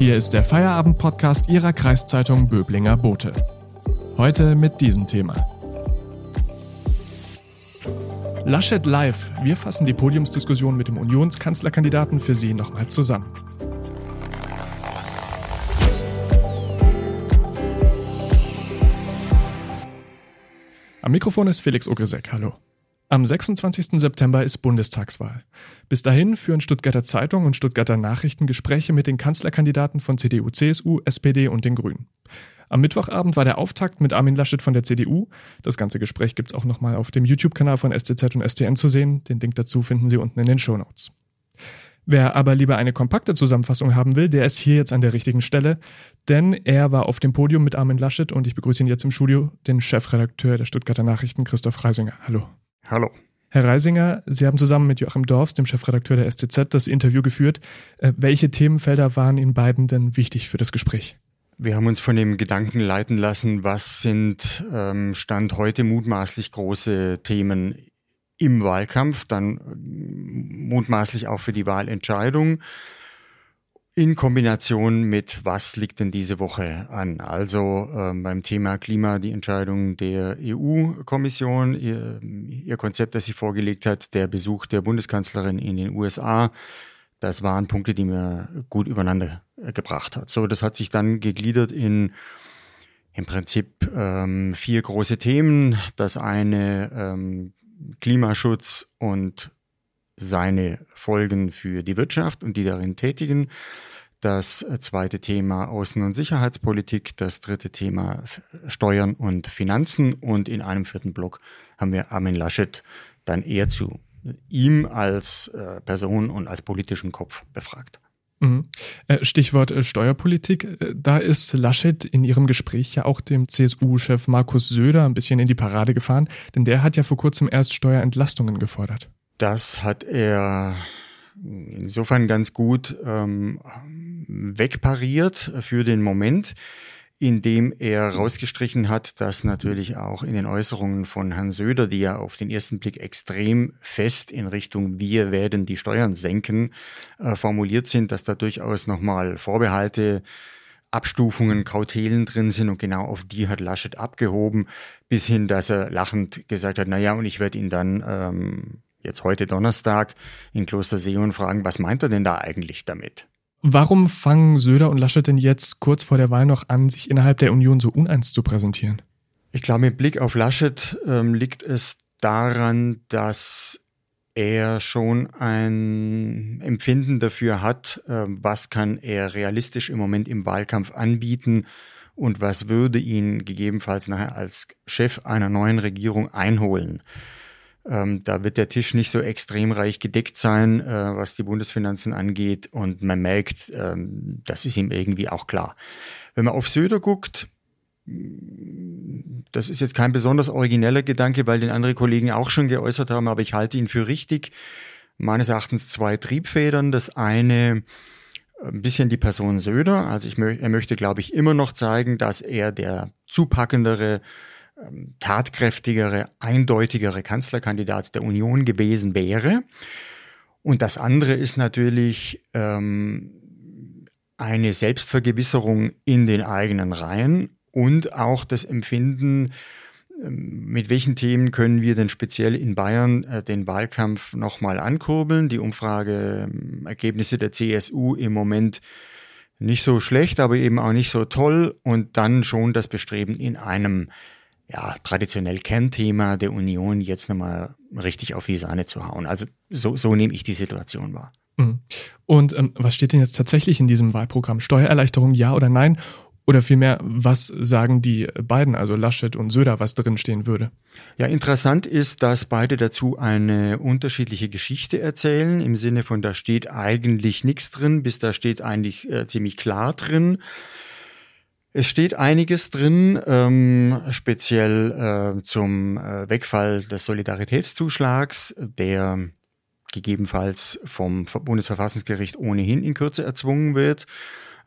Hier ist der Feierabend-Podcast Ihrer Kreiszeitung Böblinger Bote. Heute mit diesem Thema. Laschet Live. Wir fassen die Podiumsdiskussion mit dem Unionskanzlerkandidaten für Sie nochmal zusammen. Am Mikrofon ist Felix Ogresek. Hallo. Am 26. September ist Bundestagswahl. Bis dahin führen Stuttgarter Zeitung und Stuttgarter Nachrichten Gespräche mit den Kanzlerkandidaten von CDU, CSU, SPD und den Grünen. Am Mittwochabend war der Auftakt mit Armin Laschet von der CDU. Das ganze Gespräch gibt es auch nochmal auf dem YouTube-Kanal von STZ und STN zu sehen. Den Link dazu finden Sie unten in den Show Notes. Wer aber lieber eine kompakte Zusammenfassung haben will, der ist hier jetzt an der richtigen Stelle, denn er war auf dem Podium mit Armin Laschet und ich begrüße ihn jetzt im Studio, den Chefredakteur der Stuttgarter Nachrichten, Christoph Reisinger. Hallo. Hallo. Herr Reisinger, Sie haben zusammen mit Joachim Dorfs, dem Chefredakteur der STZ, das Interview geführt. Äh, welche Themenfelder waren Ihnen beiden denn wichtig für das Gespräch? Wir haben uns von dem Gedanken leiten lassen, was sind ähm, Stand heute mutmaßlich große Themen im Wahlkampf, dann äh, mutmaßlich auch für die Wahlentscheidung in Kombination mit, was liegt denn diese Woche an? Also äh, beim Thema Klima die Entscheidung der EU-Kommission, ihr, ihr, Konzept, das sie vorgelegt hat, der Besuch der Bundeskanzlerin in den USA, das waren Punkte, die mir gut übereinander gebracht hat. So, das hat sich dann gegliedert in im Prinzip ähm, vier große Themen. Das eine ähm, Klimaschutz und seine Folgen für die Wirtschaft und die darin tätigen. Das zweite Thema Außen- und Sicherheitspolitik, das dritte Thema Steuern und Finanzen und in einem vierten Block haben wir Armin Laschet dann eher zu ihm als äh, Person und als politischen Kopf befragt. Mhm. Äh, Stichwort äh, Steuerpolitik. Da ist Laschet in ihrem Gespräch ja auch dem CSU-Chef Markus Söder ein bisschen in die Parade gefahren, denn der hat ja vor kurzem erst Steuerentlastungen gefordert. Das hat er insofern ganz gut ähm, wegpariert für den Moment, indem er rausgestrichen hat, dass natürlich auch in den Äußerungen von Herrn Söder, die ja auf den ersten Blick extrem fest in Richtung wir werden die Steuern senken äh, formuliert sind, dass da durchaus nochmal Vorbehalte Abstufungen, Kautelen drin sind und genau auf die hat Laschet abgehoben, bis hin, dass er lachend gesagt hat, naja, und ich werde ihn dann ähm, jetzt heute Donnerstag in Kloster Seehofen fragen, was meint er denn da eigentlich damit? Warum fangen Söder und Laschet denn jetzt kurz vor der Wahl noch an, sich innerhalb der Union so uneins zu präsentieren? Ich glaube, mit Blick auf Laschet ähm, liegt es daran, dass er schon ein Empfinden dafür hat, äh, was kann er realistisch im Moment im Wahlkampf anbieten und was würde ihn gegebenenfalls nachher als Chef einer neuen Regierung einholen. Ähm, da wird der Tisch nicht so extrem reich gedeckt sein, äh, was die Bundesfinanzen angeht. Und man merkt, ähm, das ist ihm irgendwie auch klar. Wenn man auf Söder guckt, das ist jetzt kein besonders origineller Gedanke, weil den andere Kollegen auch schon geäußert haben, aber ich halte ihn für richtig. Meines Erachtens zwei Triebfedern. Das eine ein bisschen die Person Söder. Also ich, er möchte, glaube ich, immer noch zeigen, dass er der zupackendere, tatkräftigere, eindeutigere Kanzlerkandidat der Union gewesen wäre. Und das andere ist natürlich ähm, eine Selbstvergewisserung in den eigenen Reihen und auch das Empfinden, ähm, mit welchen Themen können wir denn speziell in Bayern äh, den Wahlkampf nochmal ankurbeln? Die Umfrageergebnisse der CSU im Moment nicht so schlecht, aber eben auch nicht so toll und dann schon das Bestreben in einem ja, traditionell Kernthema der Union jetzt nochmal richtig auf die Sahne zu hauen. Also so, so nehme ich die Situation wahr. Mhm. Und ähm, was steht denn jetzt tatsächlich in diesem Wahlprogramm? Steuererleichterung ja oder nein? Oder vielmehr, was sagen die beiden, also Laschet und Söder, was drin stehen würde? Ja, interessant ist, dass beide dazu eine unterschiedliche Geschichte erzählen, im Sinne von, da steht eigentlich nichts drin, bis da steht eigentlich äh, ziemlich klar drin. Es steht einiges drin, ähm, speziell äh, zum äh, Wegfall des Solidaritätszuschlags, der gegebenenfalls vom Bundesverfassungsgericht ohnehin in Kürze erzwungen wird.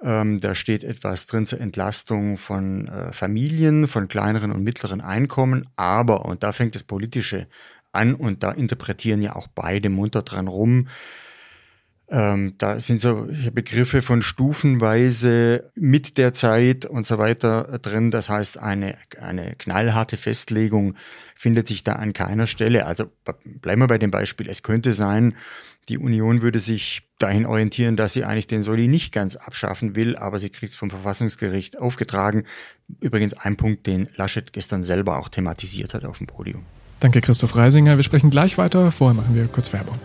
Ähm, da steht etwas drin zur Entlastung von äh, Familien, von kleineren und mittleren Einkommen. Aber, und da fängt das Politische an und da interpretieren ja auch beide munter dran rum, Ähm, da sind so Begriffe von stufenweise mit der Zeit und so weiter drin. Das heißt, eine, eine knallharte Festlegung findet sich da an keiner Stelle. Also bleiben wir bei dem Beispiel. Es könnte sein, die Union würde sich dahin orientieren, dass sie eigentlich den Soli nicht ganz abschaffen will, aber sie kriegt es vom Verfassungsgericht aufgetragen. Übrigens ein Punkt, den Laschet gestern selber auch thematisiert hat auf dem Podium. Danke, Christoph Reisinger. Wir sprechen gleich weiter. Vorher machen wir kurz Werbung.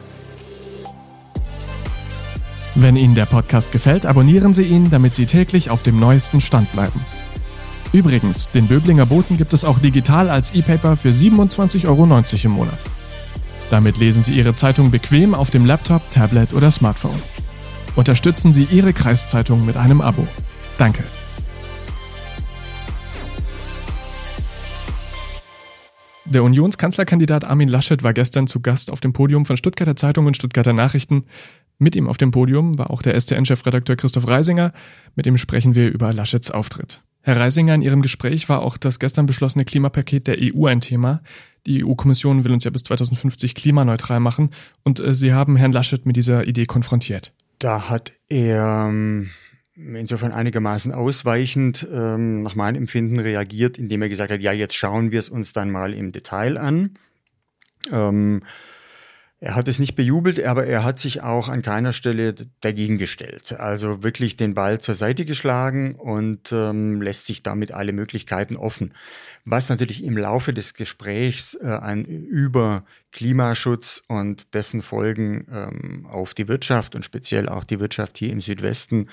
Wenn Ihnen der Podcast gefällt, abonnieren Sie ihn, damit Sie täglich auf dem neuesten Stand bleiben. Übrigens, den Böblinger Boten gibt es auch digital als E-Paper für 27,90 Euro im Monat. Damit lesen Sie Ihre Zeitung bequem auf dem Laptop, Tablet oder Smartphone. Unterstützen Sie Ihre Kreiszeitung mit einem Abo. Danke. Der Unionskanzlerkandidat Armin Laschet war gestern zu Gast auf dem Podium von Stuttgarter Zeitung und Stuttgarter Nachrichten. Mit ihm auf dem Podium war auch der STN-Chefredakteur Christoph Reisinger. Mit ihm sprechen wir über Laschets Auftritt. Herr Reisinger, in Ihrem Gespräch war auch das gestern beschlossene Klimapaket der EU ein Thema. Die EU-Kommission will uns ja bis 2050 klimaneutral machen und äh, Sie haben Herrn Laschet mit dieser Idee konfrontiert. Da hat er ähm, insofern einigermaßen ausweichend ähm, nach meinem Empfinden reagiert, indem er gesagt hat, ja, jetzt schauen wir es uns dann mal im Detail an. Ähm, er hat es nicht bejubelt, aber er hat sich auch an keiner Stelle dagegen gestellt. Also wirklich den Ball zur Seite geschlagen und ähm, lässt sich damit alle Möglichkeiten offen. Was natürlich im Laufe des Gesprächs äh, ein, über Klimaschutz und dessen Folgen ähm, auf die Wirtschaft und speziell auch die Wirtschaft hier im Südwesten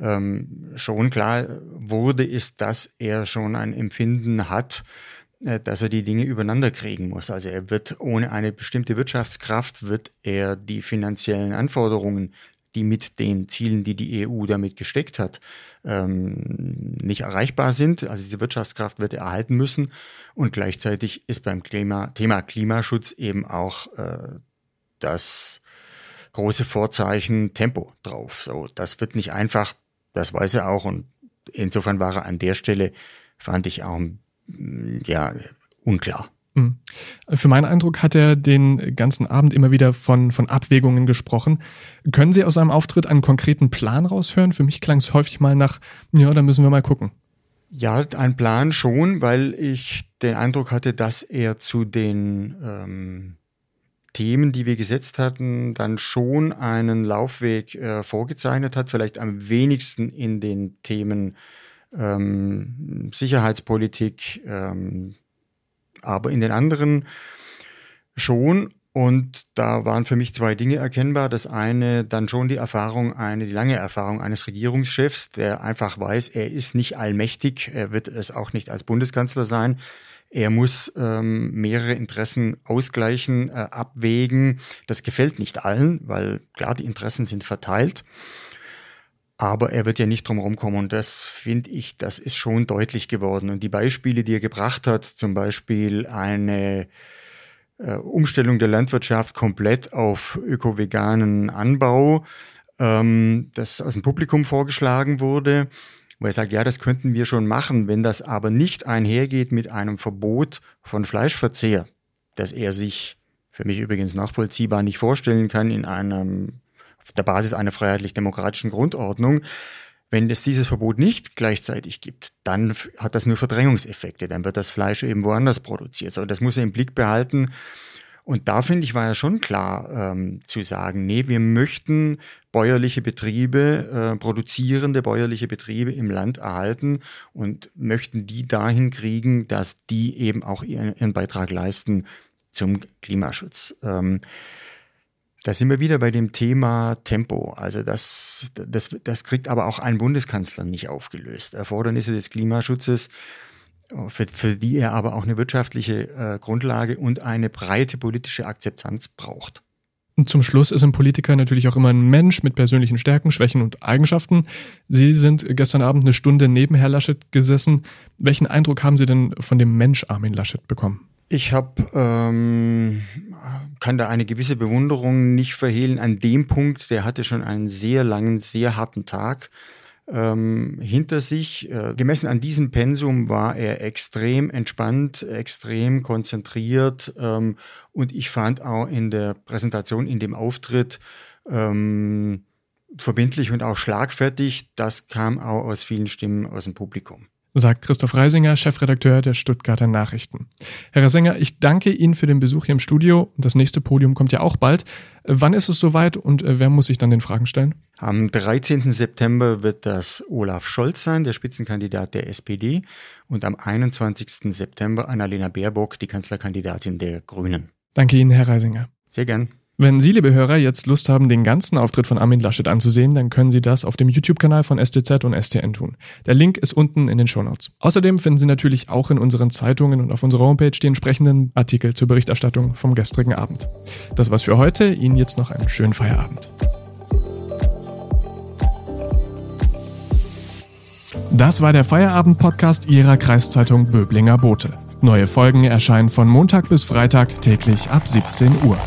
ähm, schon klar wurde, ist, dass er schon ein Empfinden hat, dass er die Dinge übereinander kriegen muss. Also er wird ohne eine bestimmte Wirtschaftskraft, wird er die finanziellen Anforderungen, die mit den Zielen, die die EU damit gesteckt hat, ähm, nicht erreichbar sind. Also diese Wirtschaftskraft wird er erhalten müssen. Und gleichzeitig ist beim Klima, Thema Klimaschutz eben auch äh, das große Vorzeichen Tempo drauf. So, das wird nicht einfach, das weiß er auch. Und insofern war er an der Stelle, fand ich auch ein ja, unklar. Hm. Für meinen Eindruck hat er den ganzen Abend immer wieder von, von Abwägungen gesprochen. Können Sie aus seinem Auftritt einen konkreten Plan raushören? Für mich klang es häufig mal nach, ja, da müssen wir mal gucken. Ja, ein Plan schon, weil ich den Eindruck hatte, dass er zu den ähm, Themen, die wir gesetzt hatten, dann schon einen Laufweg äh, vorgezeichnet hat, vielleicht am wenigsten in den Themen ähm, Sicherheitspolitik, ähm, aber in den anderen schon. Und da waren für mich zwei Dinge erkennbar. Das eine dann schon die Erfahrung, eine die lange Erfahrung eines Regierungschefs, der einfach weiß, er ist nicht allmächtig, er wird es auch nicht als Bundeskanzler sein. Er muss ähm, mehrere Interessen ausgleichen, äh, abwägen. Das gefällt nicht allen, weil klar, die Interessen sind verteilt. Aber er wird ja nicht drum rumkommen und das finde ich, das ist schon deutlich geworden. Und die Beispiele, die er gebracht hat, zum Beispiel eine äh, Umstellung der Landwirtschaft komplett auf öko-veganen Anbau, ähm, das aus dem Publikum vorgeschlagen wurde, wo er sagt, ja, das könnten wir schon machen, wenn das aber nicht einhergeht mit einem Verbot von Fleischverzehr, das er sich für mich übrigens nachvollziehbar nicht vorstellen kann in einem auf der Basis einer freiheitlich-demokratischen Grundordnung. Wenn es dieses Verbot nicht gleichzeitig gibt, dann hat das nur Verdrängungseffekte. Dann wird das Fleisch eben woanders produziert. So, das muss er im Blick behalten. Und da finde ich, war ja schon klar ähm, zu sagen, nee, wir möchten bäuerliche Betriebe, äh, produzierende bäuerliche Betriebe im Land erhalten und möchten die dahin kriegen, dass die eben auch ihren, ihren Beitrag leisten zum Klimaschutz. Ähm, da sind wir wieder bei dem Thema Tempo. Also das, das, das kriegt aber auch ein Bundeskanzler nicht aufgelöst. Erfordernisse des Klimaschutzes, für, für die er aber auch eine wirtschaftliche äh, Grundlage und eine breite politische Akzeptanz braucht. Und zum Schluss ist ein Politiker natürlich auch immer ein Mensch mit persönlichen Stärken, Schwächen und Eigenschaften. Sie sind gestern Abend eine Stunde neben Herr Laschet gesessen. Welchen Eindruck haben Sie denn von dem Mensch Armin Laschet bekommen? Ich habe, ähm, kann da eine gewisse Bewunderung nicht verhehlen an dem Punkt, der hatte schon einen sehr langen, sehr harten Tag ähm, hinter sich. Äh, gemessen an diesem Pensum war er extrem entspannt, extrem konzentriert ähm, und ich fand auch in der Präsentation, in dem Auftritt, ähm, verbindlich und auch schlagfertig. Das kam auch aus vielen Stimmen aus dem Publikum sagt Christoph Reisinger, Chefredakteur der Stuttgarter Nachrichten. Herr Reisinger, ich danke Ihnen für den Besuch hier im Studio. Das nächste Podium kommt ja auch bald. Wann ist es soweit und äh, wer muss sich dann den Fragen stellen? Am 13. September wird das Olaf Scholz sein, der Spitzenkandidat der SPD. Und am 21. September Annalena Baerbock, die Kanzlerkandidatin der Grünen. Danke Ihnen, Herr Reisinger. Sehr gern. Wenn Sie, liebe Hörer, jetzt Lust haben, den ganzen Auftritt von Armin Laschet anzusehen, dann können Sie das auf dem YouTube-Kanal von STZ und STN tun. Der Link ist unten in den Shownotes. Außerdem finden Sie natürlich auch in unseren Zeitungen und auf unserer Homepage die entsprechenden Artikel zur Berichterstattung vom gestrigen Abend. Das war's für heute. Ihnen jetzt noch einen schönen Feierabend. Das war der Feierabend-Podcast Ihrer Kreiszeitung Böblinger Bote. Neue Folgen erscheinen von Montag bis Freitag täglich ab 17 Uhr.